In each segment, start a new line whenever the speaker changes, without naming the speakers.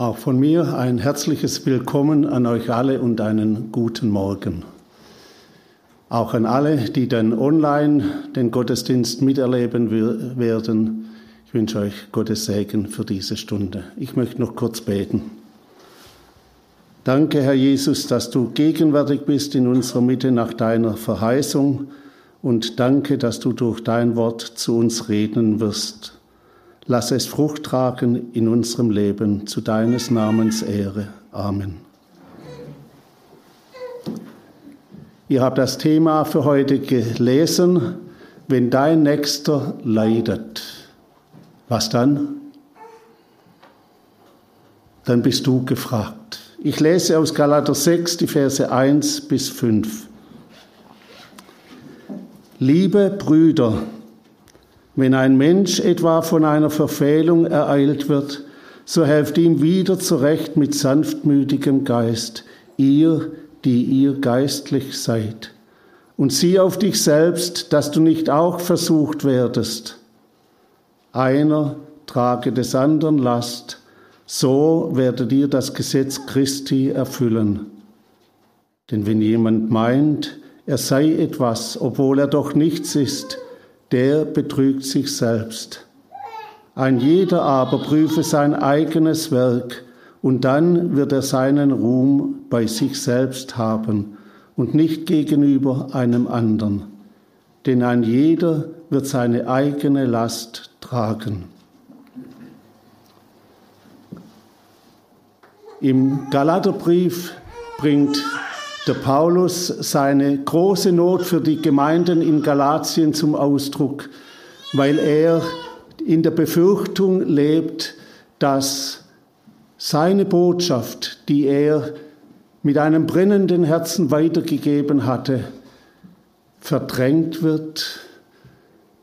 Auch von mir ein herzliches Willkommen an euch alle und einen guten Morgen. Auch an alle, die dann online den Gottesdienst miterleben werden. Ich wünsche euch Gottes Segen für diese Stunde. Ich möchte noch kurz beten. Danke, Herr Jesus, dass du gegenwärtig bist in unserer Mitte nach deiner Verheißung und danke, dass du durch dein Wort zu uns reden wirst. Lass es Frucht tragen in unserem Leben zu deines Namens Ehre. Amen. Ihr habt das Thema für heute gelesen, wenn dein Nächster leidet. Was dann? Dann bist du gefragt. Ich lese aus Galater 6 die Verse 1 bis 5. Liebe Brüder, wenn ein Mensch etwa von einer Verfehlung ereilt wird, so helft ihm wieder zurecht mit sanftmütigem Geist, ihr, die ihr geistlich seid. Und sieh auf dich selbst, dass du nicht auch versucht werdest. Einer trage des anderen Last, so werdet ihr das Gesetz Christi erfüllen. Denn wenn jemand meint, er sei etwas, obwohl er doch nichts ist, der betrügt sich selbst. Ein jeder aber prüfe sein eigenes Werk, und dann wird er seinen Ruhm bei sich selbst haben und nicht gegenüber einem anderen. Denn ein jeder wird seine eigene Last tragen. Im Galaterbrief bringt der Paulus seine große Not für die Gemeinden in Galatien zum Ausdruck, weil er in der Befürchtung lebt, dass seine Botschaft, die er mit einem brennenden Herzen weitergegeben hatte, verdrängt wird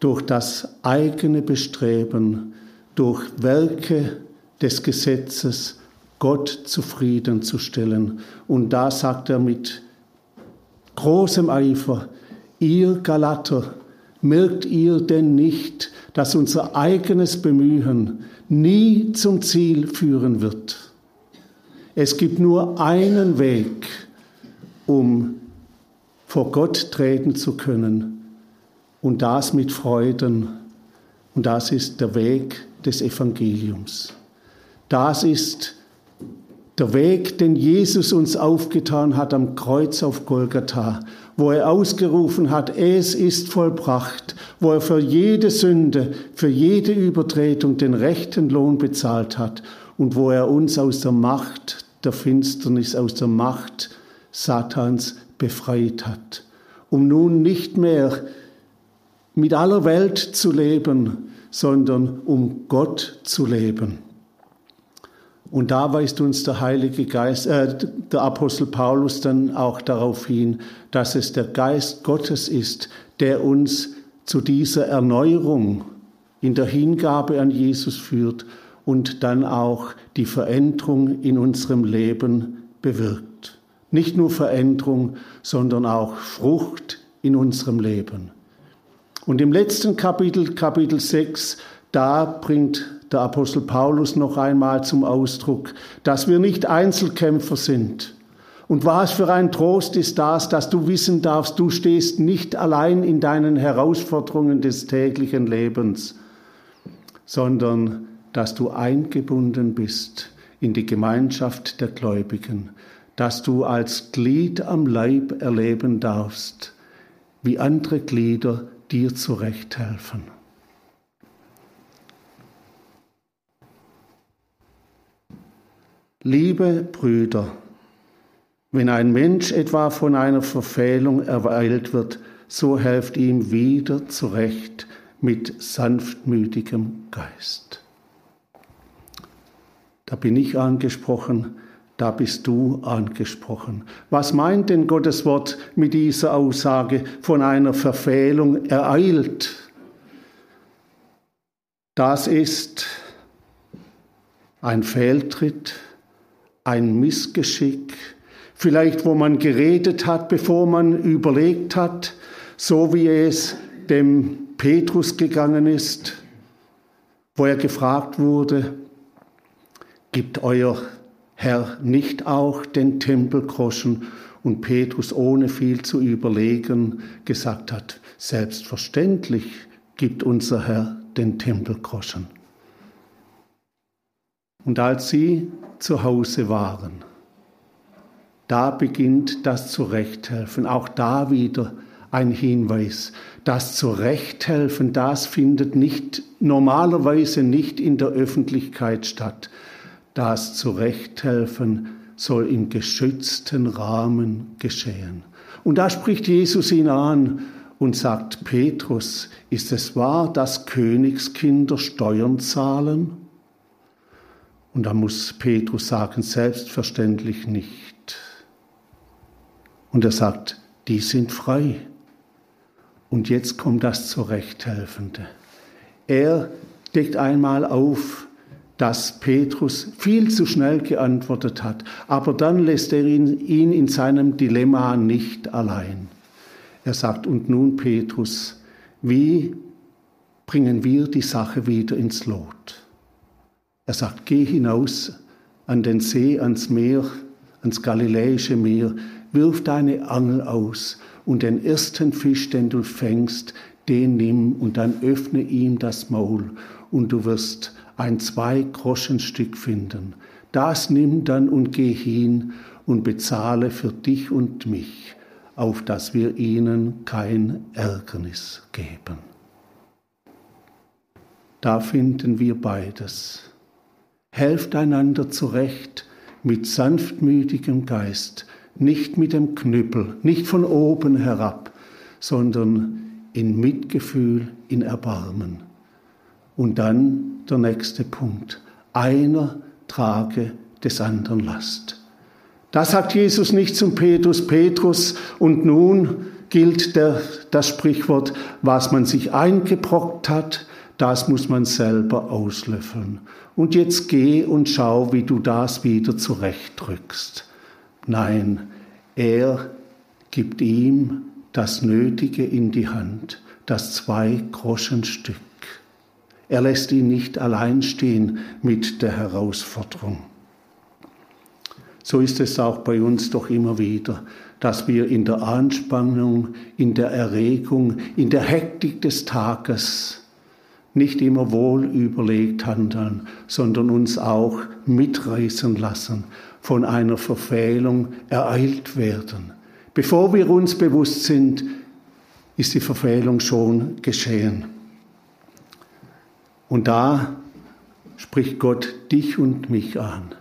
durch das eigene Bestreben, durch Werke des Gesetzes, Gott zufriedenzustellen. Und da sagt er mit großem Eifer, ihr Galater, merkt ihr denn nicht, dass unser eigenes Bemühen nie zum Ziel führen wird? Es gibt nur einen Weg, um vor Gott treten zu können, und das mit Freuden. Und das ist der Weg des Evangeliums. Das ist der Weg, den Jesus uns aufgetan hat am Kreuz auf Golgatha, wo er ausgerufen hat, es ist vollbracht, wo er für jede Sünde, für jede Übertretung den rechten Lohn bezahlt hat und wo er uns aus der Macht der Finsternis, aus der Macht Satans befreit hat, um nun nicht mehr mit aller Welt zu leben, sondern um Gott zu leben. Und da weist uns der Heilige Geist, äh, der Apostel Paulus dann auch darauf hin, dass es der Geist Gottes ist, der uns zu dieser Erneuerung in der Hingabe an Jesus führt und dann auch die Veränderung in unserem Leben bewirkt. Nicht nur Veränderung, sondern auch Frucht in unserem Leben. Und im letzten Kapitel, Kapitel 6, da bringt der Apostel Paulus noch einmal zum Ausdruck, dass wir nicht Einzelkämpfer sind. Und was für ein Trost ist das, dass du wissen darfst, du stehst nicht allein in deinen Herausforderungen des täglichen Lebens, sondern dass du eingebunden bist in die Gemeinschaft der Gläubigen, dass du als Glied am Leib erleben darfst, wie andere Glieder dir zurechthelfen. Liebe Brüder, wenn ein Mensch etwa von einer Verfehlung ereilt wird, so helft ihm wieder zurecht mit sanftmütigem Geist. Da bin ich angesprochen, da bist du angesprochen. Was meint denn Gottes Wort mit dieser Aussage von einer Verfehlung ereilt? Das ist ein Fehltritt, ein Missgeschick, vielleicht wo man geredet hat, bevor man überlegt hat, so wie es dem Petrus gegangen ist, wo er gefragt wurde, Gibt euer Herr nicht auch den Tempelgroschen? Und Petrus, ohne viel zu überlegen, gesagt hat, selbstverständlich gibt unser Herr den Tempelgroschen. Und als sie zu Hause waren, da beginnt das Zurechthelfen. Auch da wieder ein Hinweis. Das Zurechthelfen, das findet nicht, normalerweise nicht in der Öffentlichkeit statt. Das Zurechthelfen soll im geschützten Rahmen geschehen. Und da spricht Jesus ihn an und sagt, Petrus, ist es wahr, dass Königskinder Steuern zahlen? Und da muss Petrus sagen, selbstverständlich nicht. Und er sagt, die sind frei. Und jetzt kommt das Zurechthelfende. Er deckt einmal auf, dass Petrus viel zu schnell geantwortet hat, aber dann lässt er ihn, ihn in seinem Dilemma nicht allein. Er sagt, und nun Petrus, wie bringen wir die Sache wieder ins Lot? Er sagt, geh hinaus an den See, ans Meer, ans Galiläische Meer, wirf deine Angel aus und den ersten Fisch, den du fängst, den nimm und dann öffne ihm das Maul und du wirst ein Zwei-Groschen-Stück finden. Das nimm dann und geh hin und bezahle für dich und mich, auf dass wir ihnen kein Ärgernis geben. Da finden wir beides. Helft einander zurecht mit sanftmütigem Geist, nicht mit dem Knüppel, nicht von oben herab, sondern in Mitgefühl, in Erbarmen. Und dann der nächste Punkt. Einer trage des anderen Last. Da sagt Jesus nicht zum Petrus, Petrus, und nun gilt der, das Sprichwort, was man sich eingebrockt hat, das muss man selber auslöffeln. Und jetzt geh und schau, wie du das wieder zurechtdrückst. Nein, er gibt ihm das Nötige in die Hand, das Zwei-Groschen-Stück. Er lässt ihn nicht allein stehen mit der Herausforderung. So ist es auch bei uns doch immer wieder, dass wir in der Anspannung, in der Erregung, in der Hektik des Tages nicht immer wohl überlegt handeln, sondern uns auch mitreißen lassen, von einer Verfehlung ereilt werden. Bevor wir uns bewusst sind, ist die Verfehlung schon geschehen. Und da spricht Gott dich und mich an,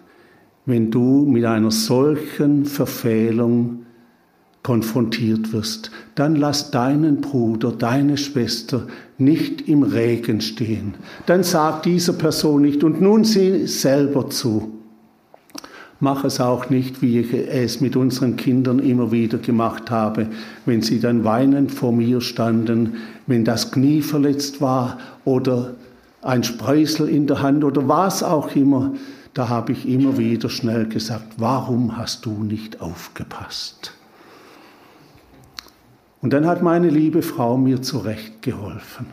wenn du mit einer solchen Verfehlung konfrontiert wirst, dann lass deinen Bruder, deine Schwester nicht im Regen stehen. Dann sag dieser Person nicht und nun sieh selber zu. Mach es auch nicht, wie ich es mit unseren Kindern immer wieder gemacht habe, wenn sie dann weinend vor mir standen, wenn das Knie verletzt war oder ein Spreisel in der Hand oder was auch immer. Da habe ich immer wieder schnell gesagt, warum hast du nicht aufgepasst? Und dann hat meine liebe Frau mir zurechtgeholfen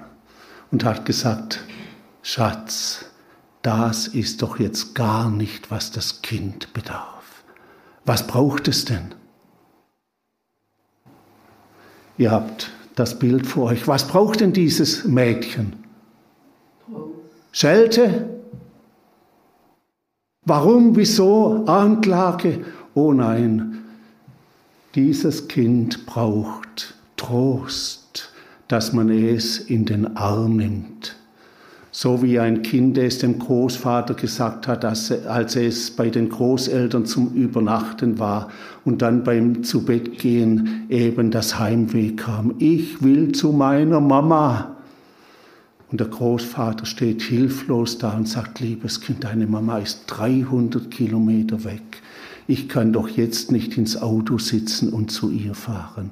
und hat gesagt, Schatz, das ist doch jetzt gar nicht, was das Kind bedarf. Was braucht es denn? Ihr habt das Bild vor euch. Was braucht denn dieses Mädchen? Schelte? Warum, wieso, Anklage? Oh nein, dieses Kind braucht Trost, dass man es in den Arm nimmt. So wie ein Kind es dem Großvater gesagt hat, als es bei den Großeltern zum Übernachten war und dann beim Zubettgehen eben das Heimweh kam. Ich will zu meiner Mama. Und der Großvater steht hilflos da und sagt, liebes Kind, deine Mama ist 300 Kilometer weg ich kann doch jetzt nicht ins Auto sitzen und zu ihr fahren.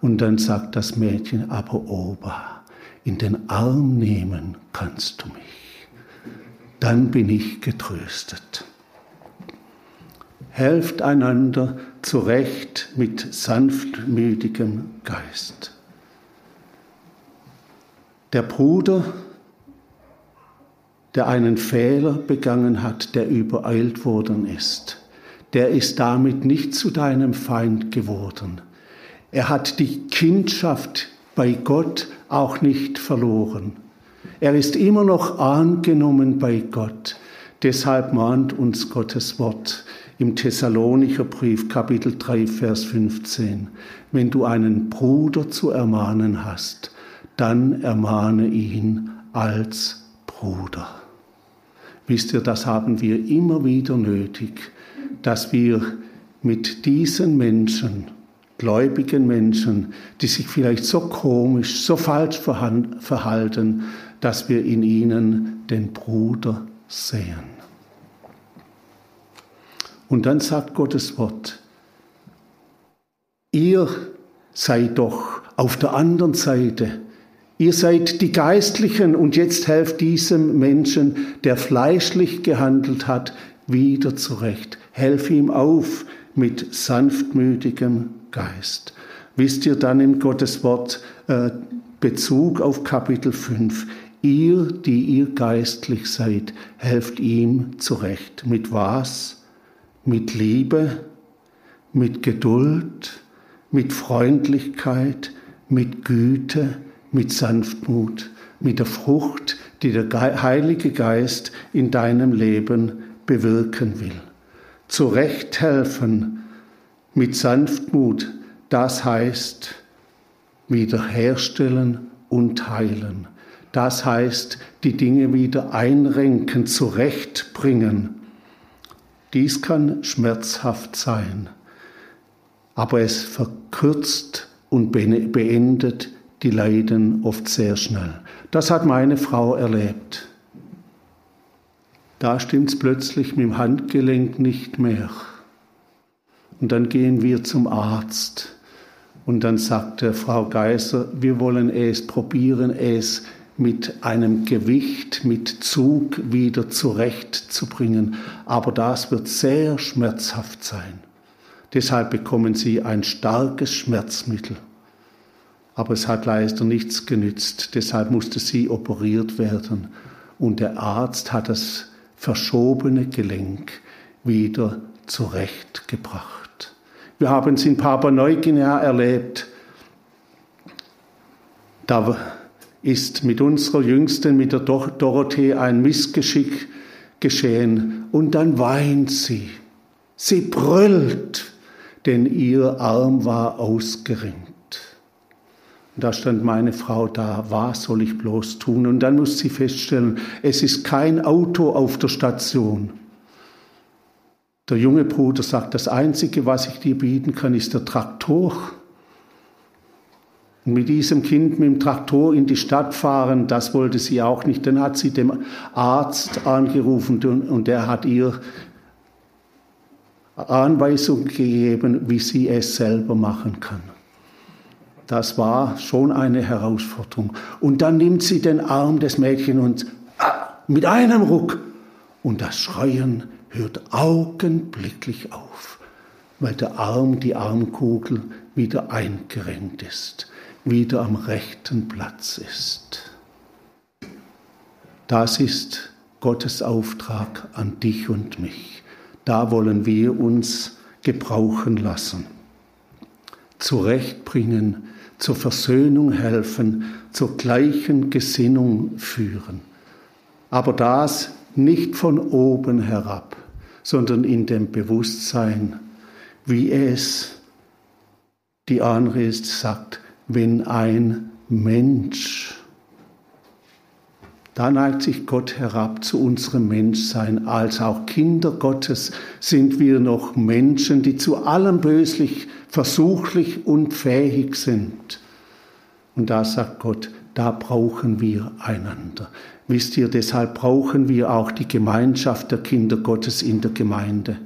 Und dann sagt das Mädchen, aber Opa, in den Arm nehmen kannst du mich. Dann bin ich getröstet. Helft einander zurecht mit sanftmütigem Geist. Der Bruder der einen Fehler begangen hat, der übereilt worden ist, der ist damit nicht zu deinem Feind geworden. Er hat die Kindschaft bei Gott auch nicht verloren. Er ist immer noch angenommen bei Gott. Deshalb mahnt uns Gottes Wort im Thessalonicher Brief Kapitel 3 Vers 15. Wenn du einen Bruder zu ermahnen hast, dann ermahne ihn als Bruder. Wisst ihr, das haben wir immer wieder nötig, dass wir mit diesen Menschen, gläubigen Menschen, die sich vielleicht so komisch, so falsch verhalten, dass wir in ihnen den Bruder sehen. Und dann sagt Gottes Wort, ihr seid doch auf der anderen Seite. Ihr seid die Geistlichen und jetzt helft diesem Menschen, der fleischlich gehandelt hat, wieder zurecht. Helf ihm auf mit sanftmütigem Geist. Wisst ihr dann im Gottes Wort äh, Bezug auf Kapitel 5? Ihr, die ihr geistlich seid, helft ihm zurecht. Mit was? Mit Liebe, mit Geduld, mit Freundlichkeit, mit Güte, mit Sanftmut, mit der Frucht, die der Heilige Geist in deinem Leben bewirken will. Zurecht helfen mit Sanftmut, das heißt wiederherstellen und heilen. Das heißt, die Dinge wieder einrenken, zurechtbringen. Dies kann schmerzhaft sein, aber es verkürzt und beendet die Leiden oft sehr schnell. Das hat meine Frau erlebt. Da stimmt es plötzlich mit dem Handgelenk nicht mehr. Und dann gehen wir zum Arzt. Und dann sagte Frau Geiser, wir wollen es probieren, es mit einem Gewicht, mit Zug wieder zurechtzubringen. Aber das wird sehr schmerzhaft sein. Deshalb bekommen Sie ein starkes Schmerzmittel. Aber es hat leider nichts genützt. Deshalb musste sie operiert werden. Und der Arzt hat das verschobene Gelenk wieder zurechtgebracht. Wir haben es in Papua Neuguinea erlebt. Da ist mit unserer Jüngsten, mit der Dorothee, ein Missgeschick geschehen. Und dann weint sie. Sie brüllt, denn ihr Arm war ausgeringt. Und da stand meine Frau da, was soll ich bloß tun? Und dann muss sie feststellen, es ist kein Auto auf der Station. Der junge Bruder sagt, das Einzige, was ich dir bieten kann, ist der Traktor. Und mit diesem Kind mit dem Traktor in die Stadt fahren, das wollte sie auch nicht. Dann hat sie dem Arzt angerufen und der hat ihr Anweisungen gegeben, wie sie es selber machen kann. Das war schon eine Herausforderung. Und dann nimmt sie den Arm des Mädchens und ah, mit einem Ruck und das Schreien hört augenblicklich auf, weil der Arm, die Armkugel wieder eingerenkt ist wieder am rechten Platz ist. Das ist Gottes Auftrag an dich und mich. Da wollen wir uns gebrauchen lassen. Zurechtbringen, zur Versöhnung helfen, zur gleichen Gesinnung führen. Aber das nicht von oben herab, sondern in dem Bewusstsein, wie es die Anrede sagt, wenn ein Mensch, da neigt sich Gott herab zu unserem Menschsein. Als auch Kinder Gottes sind wir noch Menschen, die zu allem böslich, versuchlich und fähig sind. Und da sagt Gott, da brauchen wir einander. Wisst ihr, deshalb brauchen wir auch die Gemeinschaft der Kinder Gottes in der Gemeinde.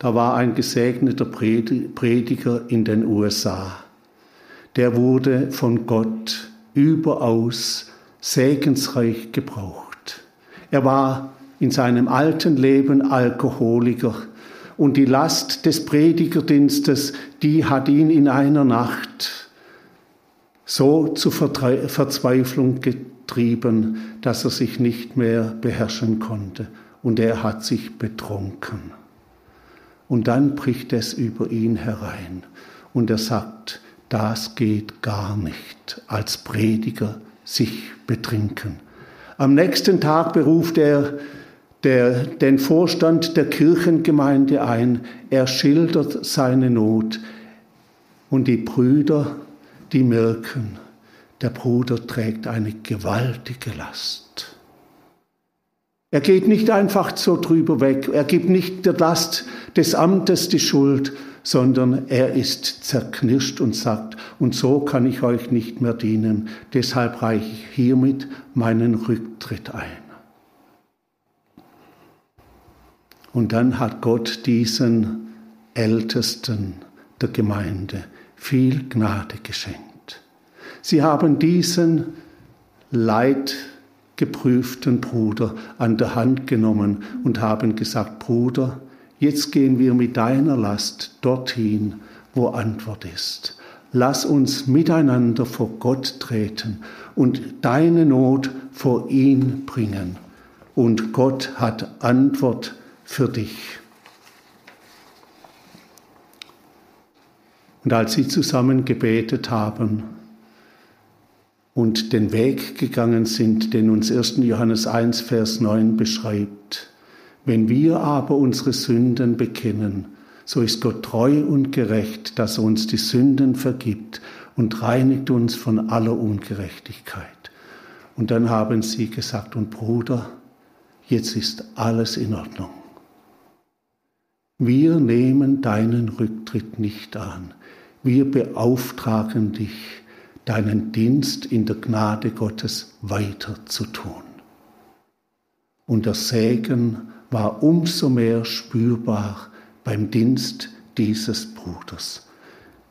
Da war ein gesegneter Prediger in den USA. Der wurde von Gott überaus segensreich gebraucht. Er war in seinem alten Leben Alkoholiker und die Last des Predigerdienstes, die hat ihn in einer Nacht so zur Verzweiflung getrieben, dass er sich nicht mehr beherrschen konnte und er hat sich betrunken. Und dann bricht es über ihn herein und er sagt, das geht gar nicht, als Prediger sich betrinken. Am nächsten Tag beruft er der, den Vorstand der Kirchengemeinde ein. Er schildert seine Not. Und die Brüder, die merken, der Bruder trägt eine gewaltige Last. Er geht nicht einfach so drüber weg. Er gibt nicht der Last des Amtes die Schuld, sondern er ist zerknirscht und sagt, und so kann ich euch nicht mehr dienen, deshalb reiche ich hiermit meinen Rücktritt ein. Und dann hat Gott diesen Ältesten der Gemeinde viel Gnade geschenkt. Sie haben diesen leidgeprüften Bruder an der Hand genommen und haben gesagt, Bruder, Jetzt gehen wir mit deiner Last dorthin, wo Antwort ist. Lass uns miteinander vor Gott treten und deine Not vor ihn bringen. Und Gott hat Antwort für dich. Und als sie zusammen gebetet haben und den Weg gegangen sind, den uns 1. Johannes 1, Vers 9 beschreibt, wenn wir aber unsere Sünden bekennen, so ist Gott treu und gerecht, dass er uns die Sünden vergibt und reinigt uns von aller Ungerechtigkeit. Und dann haben sie gesagt, und Bruder, jetzt ist alles in Ordnung. Wir nehmen deinen Rücktritt nicht an. Wir beauftragen dich, deinen Dienst in der Gnade Gottes weiter zu tun. Und der Segen war umso mehr spürbar beim Dienst dieses Bruders.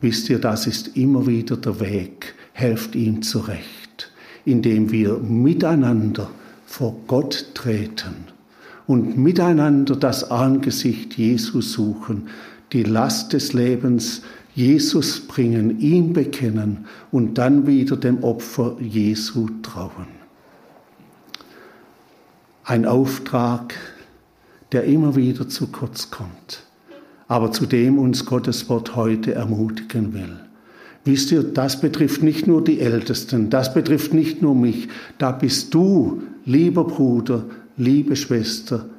Wisst ihr, das ist immer wieder der Weg. Helft ihm zurecht, indem wir miteinander vor Gott treten und miteinander das Angesicht Jesu suchen, die Last des Lebens Jesus bringen, ihm bekennen und dann wieder dem Opfer Jesu trauen. Ein Auftrag, der immer wieder zu kurz kommt, aber zu dem uns Gottes Wort heute ermutigen will. Wisst ihr, das betrifft nicht nur die Ältesten, das betrifft nicht nur mich, da bist du, lieber Bruder, liebe Schwester,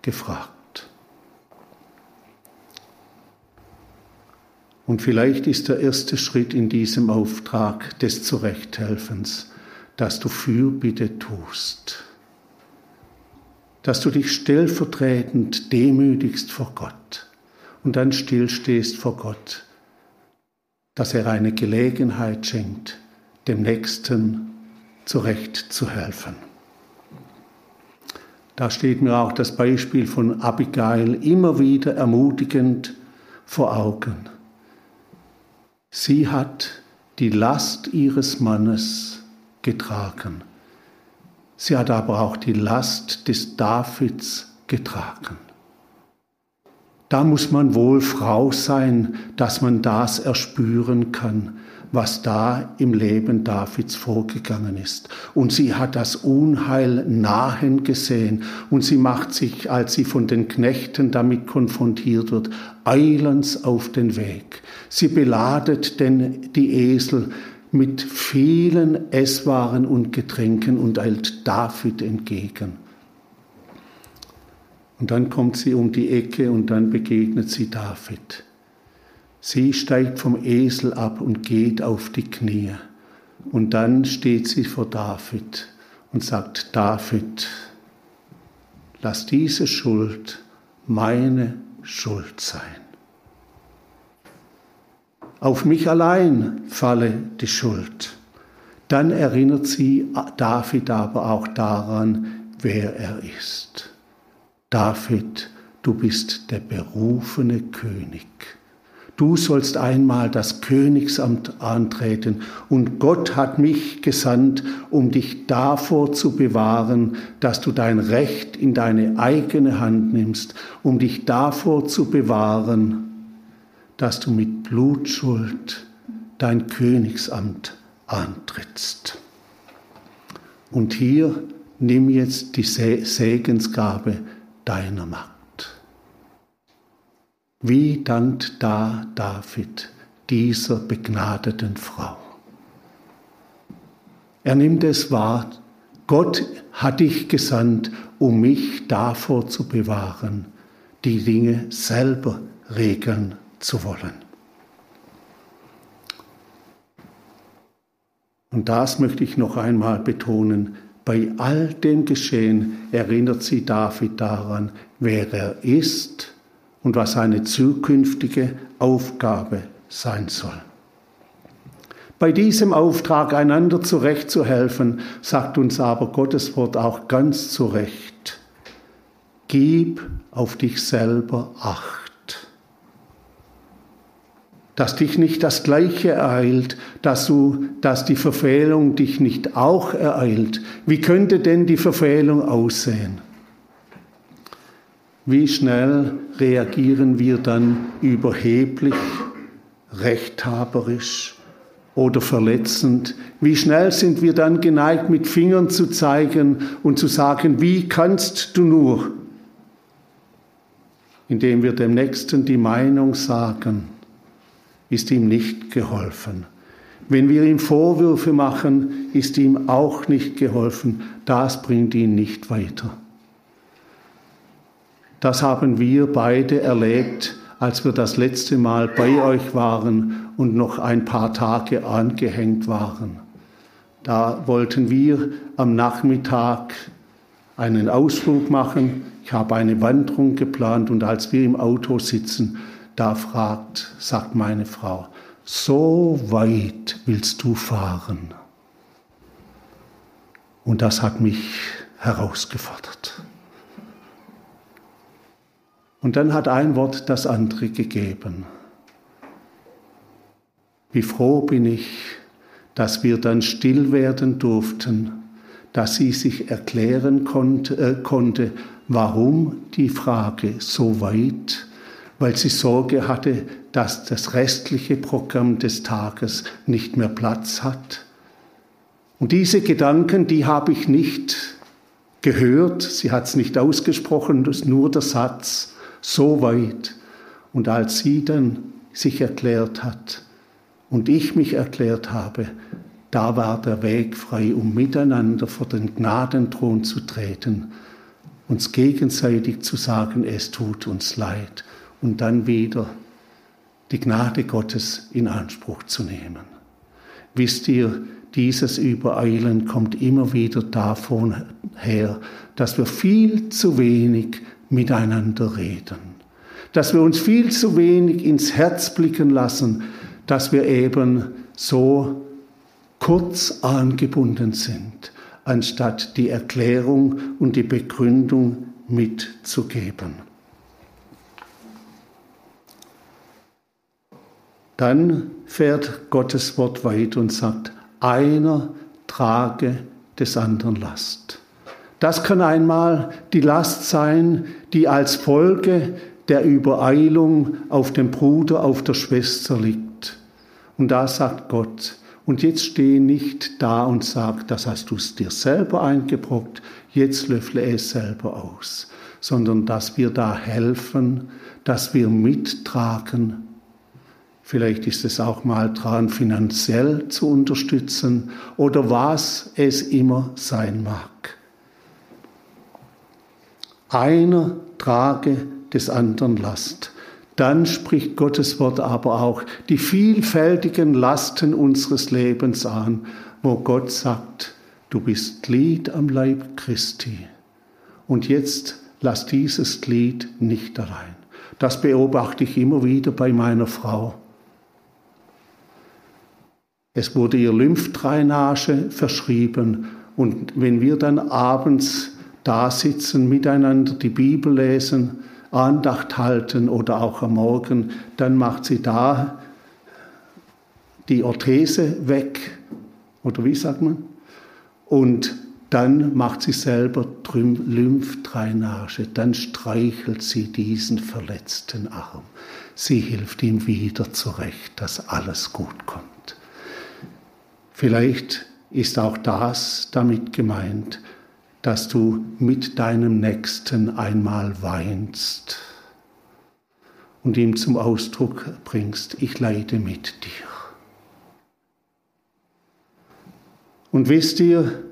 gefragt. Und vielleicht ist der erste Schritt in diesem Auftrag des Zurechthelfens, dass du Fürbitte tust dass du dich stellvertretend demütigst vor Gott und dann stillstehst vor Gott, dass er eine Gelegenheit schenkt, dem Nächsten zurecht zu helfen. Da steht mir auch das Beispiel von Abigail immer wieder ermutigend vor Augen. Sie hat die Last ihres Mannes getragen Sie hat aber auch die Last des Davids getragen. Da muss man wohl Frau sein, dass man das erspüren kann, was da im Leben Davids vorgegangen ist. Und sie hat das Unheil nahen gesehen und sie macht sich, als sie von den Knechten damit konfrontiert wird, eilends auf den Weg. Sie beladet denn die Esel, mit vielen Esswaren und Getränken und eilt David entgegen. Und dann kommt sie um die Ecke und dann begegnet sie David. Sie steigt vom Esel ab und geht auf die Knie. Und dann steht sie vor David und sagt, David, lass diese Schuld meine Schuld sein. Auf mich allein falle die Schuld. Dann erinnert sie David aber auch daran, wer er ist. David, du bist der berufene König. Du sollst einmal das Königsamt antreten und Gott hat mich gesandt, um dich davor zu bewahren, dass du dein Recht in deine eigene Hand nimmst, um dich davor zu bewahren, dass du mit Blutschuld dein Königsamt antrittst. Und hier nimm jetzt die Segensgabe deiner Macht. Wie dankt da David dieser begnadeten Frau? Er nimmt es wahr, Gott hat dich gesandt, um mich davor zu bewahren, die Dinge selber regeln zu wollen. Und das möchte ich noch einmal betonen. Bei all dem Geschehen erinnert sie David daran, wer er ist und was seine zukünftige Aufgabe sein soll. Bei diesem Auftrag, einander zurechtzuhelfen, sagt uns aber Gottes Wort auch ganz zurecht. Gib auf dich selber Acht. Dass dich nicht das Gleiche ereilt, dass, du, dass die Verfehlung dich nicht auch ereilt. Wie könnte denn die Verfehlung aussehen? Wie schnell reagieren wir dann überheblich, rechthaberisch, oder verletzend. Wie schnell sind wir dann geneigt, mit Fingern zu zeigen und zu sagen, wie kannst du nur? Indem wir dem Nächsten die Meinung sagen, ist ihm nicht geholfen. Wenn wir ihm Vorwürfe machen, ist ihm auch nicht geholfen. Das bringt ihn nicht weiter. Das haben wir beide erlebt als wir das letzte Mal bei euch waren und noch ein paar Tage angehängt waren. Da wollten wir am Nachmittag einen Ausflug machen. Ich habe eine Wanderung geplant und als wir im Auto sitzen, da fragt, sagt meine Frau, so weit willst du fahren? Und das hat mich herausgefordert. Und dann hat ein Wort das andere gegeben. Wie froh bin ich, dass wir dann still werden durften, dass sie sich erklären konnte, äh, konnte, warum die Frage so weit, weil sie Sorge hatte, dass das restliche Programm des Tages nicht mehr Platz hat. Und diese Gedanken, die habe ich nicht gehört, sie hat es nicht ausgesprochen, das ist nur der Satz, so weit. Und als sie dann sich erklärt hat und ich mich erklärt habe, da war der Weg frei, um miteinander vor den Gnadenthron zu treten, uns gegenseitig zu sagen, es tut uns leid und dann wieder die Gnade Gottes in Anspruch zu nehmen. Wisst ihr, dieses Übereilen kommt immer wieder davon her, dass wir viel zu wenig miteinander reden. Dass wir uns viel zu wenig ins Herz blicken lassen, dass wir eben so kurz angebunden sind, anstatt die Erklärung und die Begründung mitzugeben. Dann fährt Gottes Wort weiter und sagt, einer trage des anderen Last. Das kann einmal die Last sein, die als Folge der Übereilung auf dem Bruder, auf der Schwester liegt. Und da sagt Gott, und jetzt steh nicht da und sag, das hast du es dir selber eingebrockt, jetzt löffle es selber aus, sondern dass wir da helfen, dass wir mittragen. Vielleicht ist es auch mal dran, finanziell zu unterstützen oder was es immer sein mag. Einer trage des anderen Last. Dann spricht Gottes Wort aber auch die vielfältigen Lasten unseres Lebens an, wo Gott sagt, du bist Glied am Leib Christi. Und jetzt lass dieses Glied nicht allein. Das beobachte ich immer wieder bei meiner Frau. Es wurde ihr Lymphdrainage verschrieben und wenn wir dann abends da sitzen, miteinander die Bibel lesen, Andacht halten oder auch am Morgen, dann macht sie da die Orthese weg, oder wie sagt man? Und dann macht sie selber Lymphdrainage, dann streichelt sie diesen verletzten Arm. Sie hilft ihm wieder zurecht, dass alles gut kommt. Vielleicht ist auch das damit gemeint, dass du mit deinem Nächsten einmal weinst und ihm zum Ausdruck bringst, ich leide mit dir. Und wisst ihr,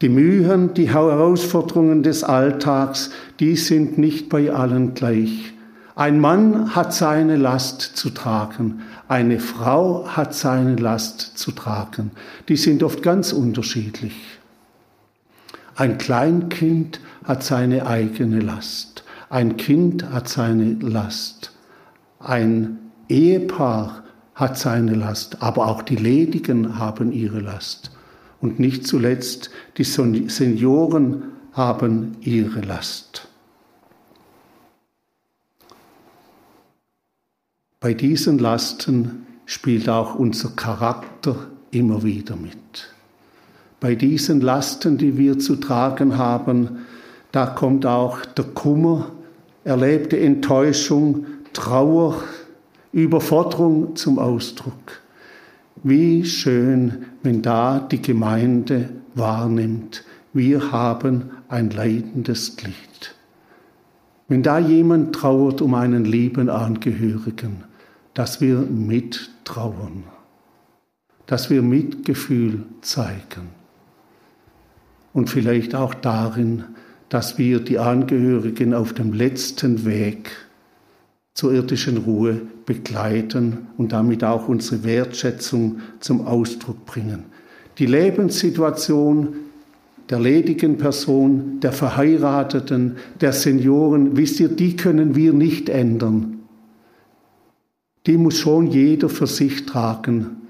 die Mühen, die Herausforderungen des Alltags, die sind nicht bei allen gleich. Ein Mann hat seine Last zu tragen, eine Frau hat seine Last zu tragen. Die sind oft ganz unterschiedlich. Ein Kleinkind hat seine eigene Last, ein Kind hat seine Last, ein Ehepaar hat seine Last, aber auch die Ledigen haben ihre Last. Und nicht zuletzt die Senioren haben ihre Last. Bei diesen Lasten spielt auch unser Charakter immer wieder mit. Bei diesen Lasten, die wir zu tragen haben, da kommt auch der Kummer, erlebte Enttäuschung, Trauer, Überforderung zum Ausdruck. Wie schön, wenn da die Gemeinde wahrnimmt, wir haben ein leidendes Glied. Wenn da jemand trauert um einen lieben Angehörigen, dass wir mittrauern, dass wir Mitgefühl zeigen und vielleicht auch darin, dass wir die Angehörigen auf dem letzten Weg zur irdischen Ruhe begleiten und damit auch unsere Wertschätzung zum Ausdruck bringen. Die Lebenssituation der ledigen Person, der Verheirateten, der Senioren, wisst ihr, die können wir nicht ändern. Die muss schon jeder für sich tragen.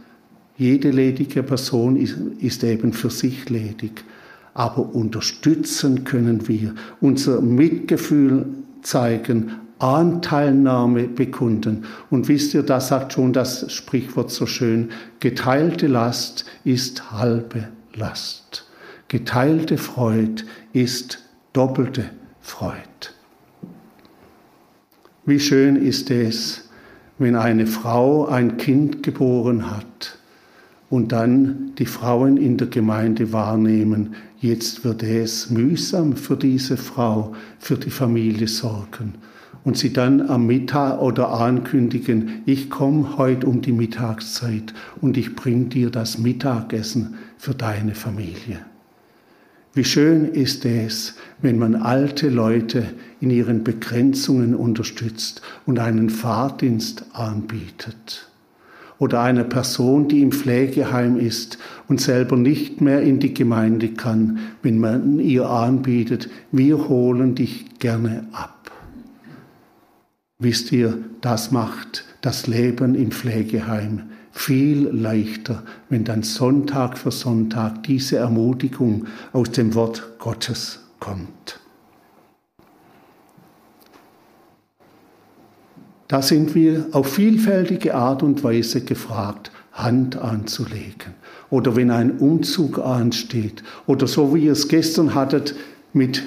Jede ledige Person ist, eben für sich ledig. Aber unterstützen können wir, unser Mitgefühl zeigen, Anteilnahme bekunden. Und wisst ihr, da sagt schon das Sprichwort so schön, geteilte Last ist halbe Last. Geteilte Freud ist doppelte Freud. Wie schön ist es, wenn eine Frau ein Kind geboren hat und dann die Frauen in der Gemeinde wahrnehmen, jetzt wird es mühsam für diese Frau, für die Familie sorgen. Und sie dann am Mittag oder ankündigen, ich komme heute um die Mittagszeit und ich bring dir das Mittagessen für deine Familie. Wie schön ist es, wenn man alte Leute in ihren Begrenzungen unterstützt und einen Fahrdienst anbietet. Oder einer Person, die im Pflegeheim ist und selber nicht mehr in die Gemeinde kann, wenn man ihr anbietet, wir holen dich gerne ab. Wisst ihr, das macht das Leben im Pflegeheim viel leichter, wenn dann Sonntag für Sonntag diese Ermutigung aus dem Wort Gottes kommt. Da sind wir auf vielfältige Art und Weise gefragt, Hand anzulegen. Oder wenn ein Umzug ansteht. Oder so wie ihr es gestern hattet mit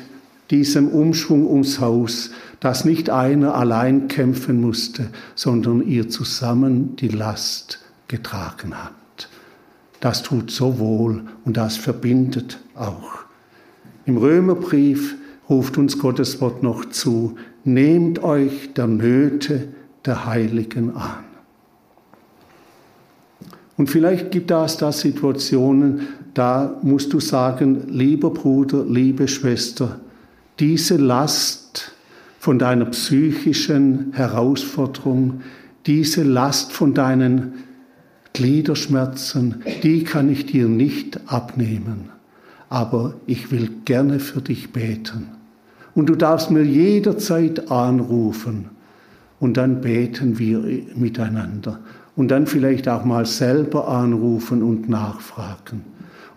diesem Umschwung ums Haus, dass nicht einer allein kämpfen musste, sondern ihr zusammen die Last getragen habt. Das tut so wohl und das verbindet auch. Im Römerbrief ruft uns Gottes Wort noch zu, nehmt euch der Nöte der Heiligen an. Und vielleicht gibt es da Situationen, da musst du sagen, lieber Bruder, liebe Schwester, diese Last von deiner psychischen Herausforderung, diese Last von deinen Gliederschmerzen, die kann ich dir nicht abnehmen. Aber ich will gerne für dich beten. Und du darfst mir jederzeit anrufen. Und dann beten wir miteinander. Und dann vielleicht auch mal selber anrufen und nachfragen.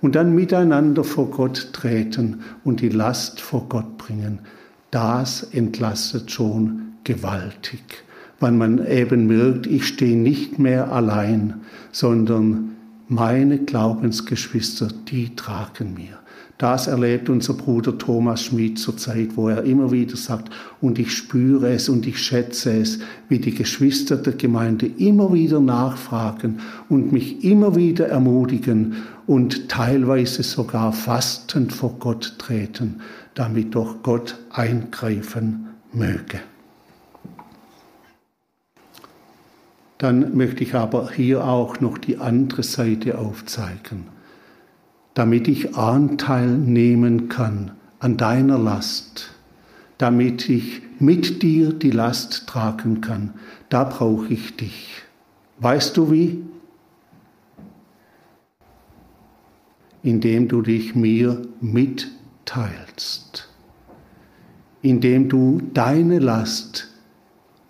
Und dann miteinander vor Gott treten und die Last vor Gott bringen. Das entlastet schon gewaltig wenn man eben merkt, ich stehe nicht mehr allein, sondern meine Glaubensgeschwister, die tragen mir. das erlebt unser Bruder Thomas Schmid zur Zeit, wo er immer wieder sagt, und ich spüre es und ich schätze es, wie die Geschwister der Gemeinde immer wieder nachfragen und mich immer wieder ermutigen und teilweise sogar fastend vor Gott treten, damit doch Gott eingreifen möge. Dann möchte ich aber hier auch noch die andere Seite aufzeigen damit ich Anteil nehmen kann an deiner Last, damit ich mit dir die Last tragen kann. Da brauche ich dich. Weißt du wie? Indem du dich mir mitteilst, indem du deine Last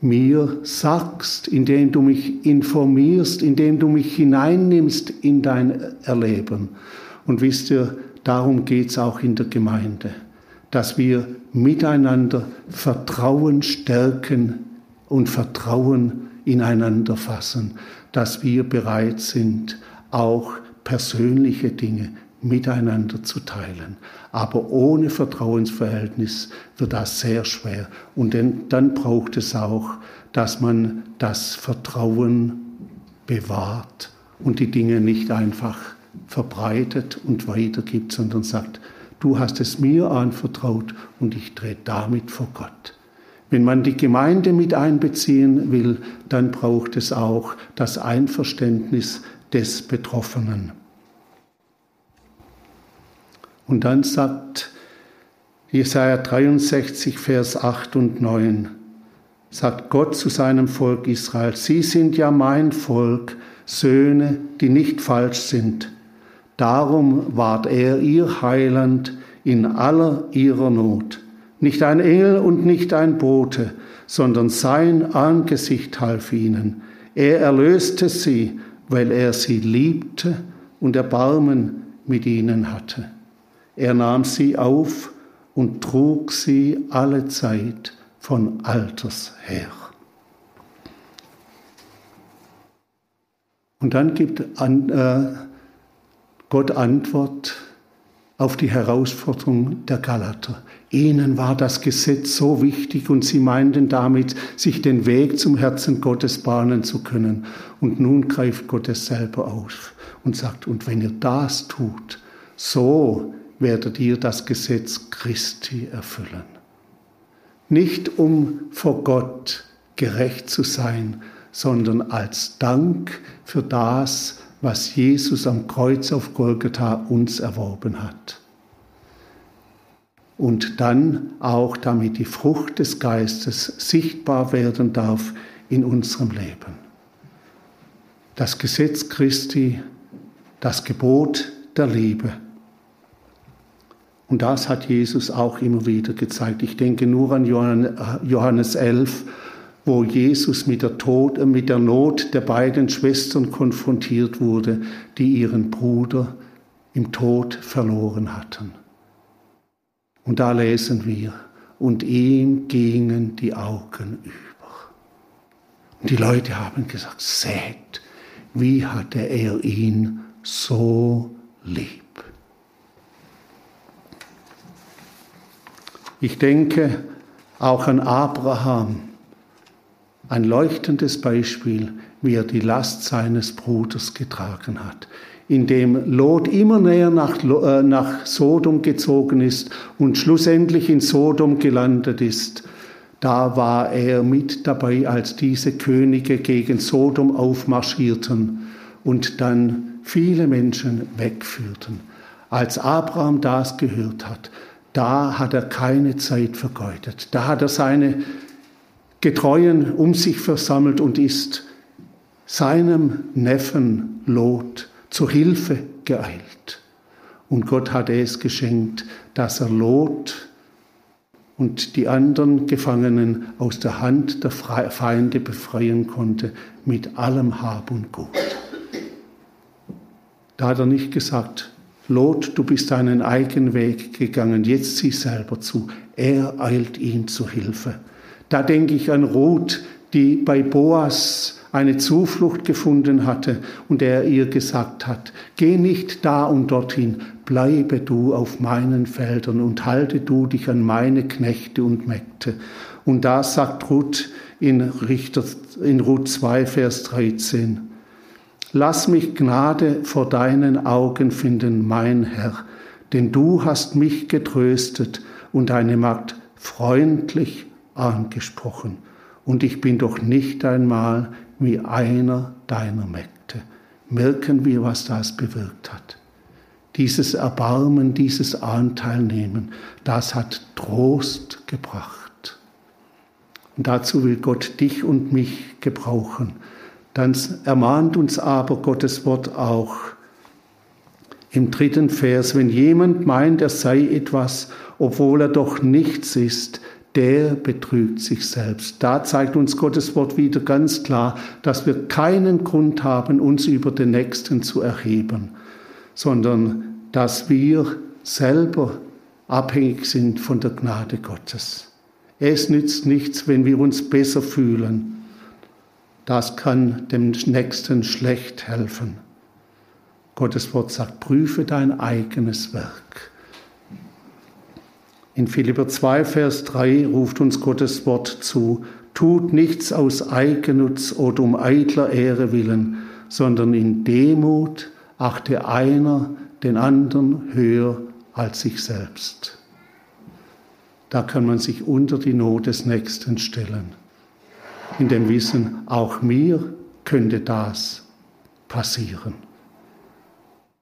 mir sagst, indem du mich informierst, indem du mich hineinnimmst in dein Erleben. Und wisst ihr, darum geht es auch in der Gemeinde, dass wir miteinander Vertrauen stärken und Vertrauen ineinander fassen, dass wir bereit sind, auch persönliche Dinge miteinander zu teilen. Aber ohne Vertrauensverhältnis wird das sehr schwer. Und dann braucht es auch, dass man das Vertrauen bewahrt und die Dinge nicht einfach verbreitet und weitergibt, sondern sagt, du hast es mir anvertraut und ich trete damit vor Gott. Wenn man die Gemeinde mit einbeziehen will, dann braucht es auch das Einverständnis des Betroffenen. Und dann sagt Jesaja 63, Vers 8 und 9, sagt Gott zu seinem Volk Israel, Sie sind ja mein Volk, Söhne, die nicht falsch sind. Darum ward er ihr Heiland in aller ihrer Not. Nicht ein Engel und nicht ein Bote, sondern sein Angesicht half ihnen. Er erlöste sie, weil er sie liebte und Erbarmen mit ihnen hatte. Er nahm sie auf und trug sie alle Zeit von Alters her. Und dann gibt äh, Gott Antwort auf die Herausforderung der Galater. Ihnen war das Gesetz so wichtig und sie meinten damit, sich den Weg zum Herzen Gottes bahnen zu können. Und nun greift Gott es selber auf und sagt, und wenn ihr das tut, so werdet ihr das Gesetz Christi erfüllen. Nicht um vor Gott gerecht zu sein, sondern als Dank für das, was Jesus am Kreuz auf Golgatha uns erworben hat. Und dann auch damit die Frucht des Geistes sichtbar werden darf in unserem Leben. Das Gesetz Christi, das Gebot der Liebe. Und das hat Jesus auch immer wieder gezeigt. Ich denke nur an Johannes 11, wo Jesus mit der, Tod, äh, mit der Not der beiden Schwestern konfrontiert wurde, die ihren Bruder im Tod verloren hatten. Und da lesen wir, und ihm gingen die Augen über. Und die Leute haben gesagt, seht, wie hatte er ihn so lieb. Ich denke auch an Abraham, ein leuchtendes Beispiel, wie er die Last seines Bruders getragen hat, indem Lot immer näher nach, äh, nach Sodom gezogen ist und schlussendlich in Sodom gelandet ist. Da war er mit dabei, als diese Könige gegen Sodom aufmarschierten und dann viele Menschen wegführten. Als Abraham das gehört hat, da hat er keine Zeit vergeudet. Da hat er seine Getreuen um sich versammelt und ist seinem Neffen Lot zur Hilfe geeilt. Und Gott hatte es geschenkt, dass er Lot und die anderen Gefangenen aus der Hand der Feinde befreien konnte mit allem Hab und Gut. Da hat er nicht gesagt, Lot, du bist deinen eigenen Weg gegangen, jetzt sieh selber zu. Er eilt ihm zu Hilfe. Da denke ich an Ruth, die bei Boas eine Zuflucht gefunden hatte und der ihr gesagt hat, geh nicht da und dorthin, bleibe du auf meinen Feldern und halte du dich an meine Knechte und Mägde. Und da sagt Ruth in, Richter, in Ruth 2, Vers 13, Lass mich Gnade vor deinen Augen finden, mein Herr, denn du hast mich getröstet und deine Magd freundlich angesprochen. Und ich bin doch nicht einmal wie einer deiner Mägde. Merken wir, was das bewirkt hat. Dieses Erbarmen, dieses Anteilnehmen, das hat Trost gebracht. Und dazu will Gott dich und mich gebrauchen. Dann ermahnt uns aber Gottes Wort auch im dritten Vers, wenn jemand meint, er sei etwas, obwohl er doch nichts ist, der betrügt sich selbst. Da zeigt uns Gottes Wort wieder ganz klar, dass wir keinen Grund haben, uns über den Nächsten zu erheben, sondern dass wir selber abhängig sind von der Gnade Gottes. Es nützt nichts, wenn wir uns besser fühlen. Das kann dem Nächsten schlecht helfen. Gottes Wort sagt, prüfe dein eigenes Werk. In Philipper 2, Vers 3 ruft uns Gottes Wort zu, tut nichts aus Eigennutz oder um eitler Ehre willen, sondern in Demut achte einer den anderen höher als sich selbst. Da kann man sich unter die Not des Nächsten stellen, in dem Wissen, auch mir könnte das passieren.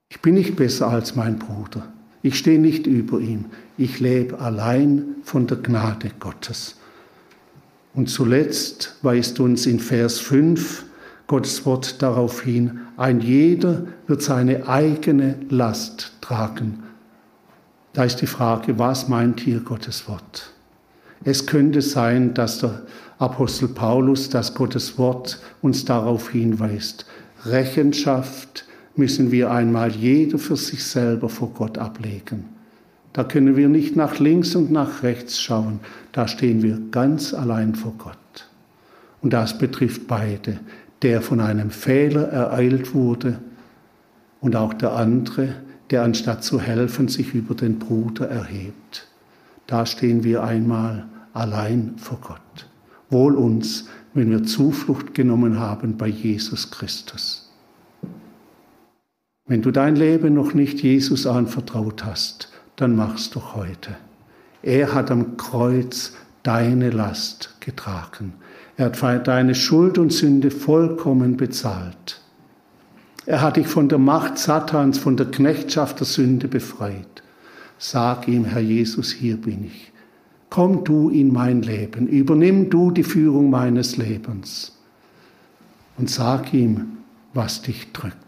Ich bin nicht besser als mein Bruder. Ich stehe nicht über ihm. Ich lebe allein von der Gnade Gottes. Und zuletzt weist uns in Vers 5 Gottes Wort darauf hin, ein jeder wird seine eigene Last tragen. Da ist die Frage, was meint hier Gottes Wort? Es könnte sein, dass der Apostel Paulus, das Gottes Wort uns darauf hinweist, Rechenschaft müssen wir einmal jeder für sich selber vor Gott ablegen. Da können wir nicht nach links und nach rechts schauen, da stehen wir ganz allein vor Gott. Und das betrifft beide, der von einem Fehler ereilt wurde und auch der andere, der anstatt zu helfen sich über den Bruder erhebt. Da stehen wir einmal allein vor Gott. Wohl uns, wenn wir Zuflucht genommen haben bei Jesus Christus. Wenn du dein Leben noch nicht Jesus anvertraut hast, dann mach's doch heute. Er hat am Kreuz deine Last getragen. Er hat deine Schuld und Sünde vollkommen bezahlt. Er hat dich von der Macht Satans, von der Knechtschaft der Sünde befreit. Sag ihm, Herr Jesus, hier bin ich. Komm du in mein Leben, übernimm du die Führung meines Lebens und sag ihm, was dich drückt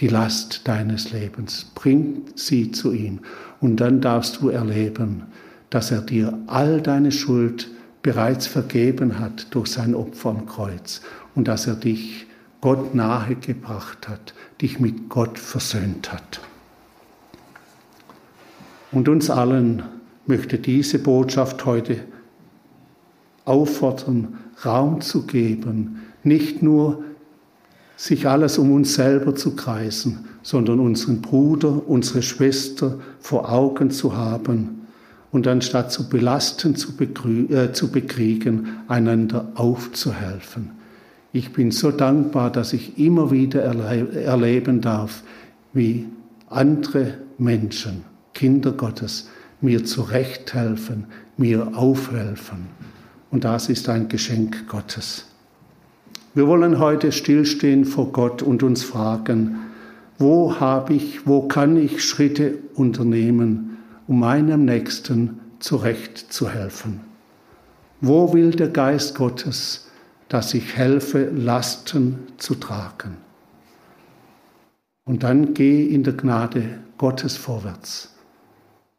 die Last deines Lebens. Bring sie zu ihm und dann darfst du erleben, dass er dir all deine Schuld bereits vergeben hat durch sein Opfer am Kreuz und dass er dich Gott nahe gebracht hat, dich mit Gott versöhnt hat. Und uns allen möchte diese Botschaft heute auffordern, Raum zu geben, nicht nur sich alles um uns selber zu kreisen, sondern unseren Bruder, unsere Schwester vor Augen zu haben und anstatt zu belasten, zu, äh, zu bekriegen, einander aufzuhelfen. Ich bin so dankbar, dass ich immer wieder erle erleben darf, wie andere Menschen, Kinder Gottes, mir zurechthelfen, mir aufhelfen. Und das ist ein Geschenk Gottes. Wir wollen heute stillstehen vor Gott und uns fragen, wo habe ich, wo kann ich Schritte unternehmen, um meinem Nächsten zurechtzuhelfen? Wo will der Geist Gottes, dass ich helfe, Lasten zu tragen? Und dann geh in der Gnade Gottes vorwärts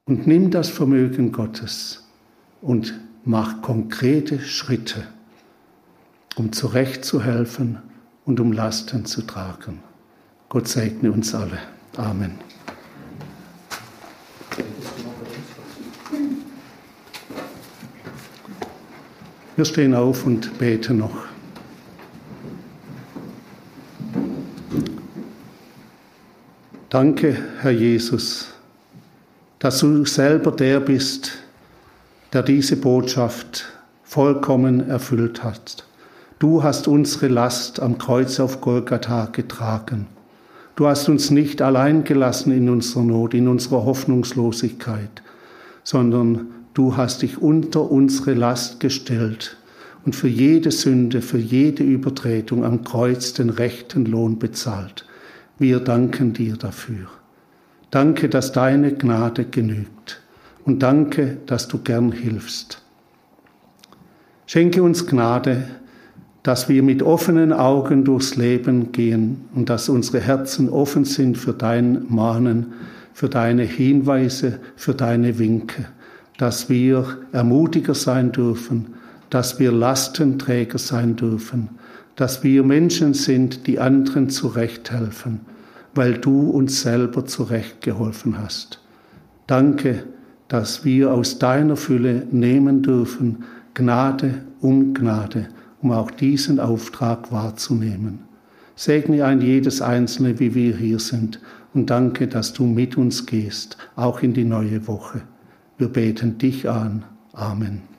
und nimm das Vermögen Gottes und mach konkrete Schritte, um zurechtzuhelfen und um Lasten zu tragen. Gott segne uns alle. Amen. Wir stehen auf und beten noch. Danke, Herr Jesus dass du selber der bist, der diese Botschaft vollkommen erfüllt hat. Du hast unsere Last am Kreuz auf Golgatha getragen. Du hast uns nicht allein gelassen in unserer Not, in unserer Hoffnungslosigkeit, sondern du hast dich unter unsere Last gestellt und für jede Sünde, für jede Übertretung am Kreuz den rechten Lohn bezahlt. Wir danken dir dafür. Danke, dass deine Gnade genügt. Und danke, dass du gern hilfst. Schenke uns Gnade, dass wir mit offenen Augen durchs Leben gehen und dass unsere Herzen offen sind für dein Mahnen, für deine Hinweise, für deine Winke, dass wir Ermutiger sein dürfen, dass wir Lastenträger sein dürfen, dass wir Menschen sind, die anderen zurechthelfen, weil du uns selber zurechtgeholfen hast. Danke, dass wir aus deiner Fülle nehmen dürfen, Gnade um Gnade, um auch diesen Auftrag wahrzunehmen. Segne ein jedes Einzelne, wie wir hier sind, und danke, dass du mit uns gehst, auch in die neue Woche. Wir beten dich an. Amen.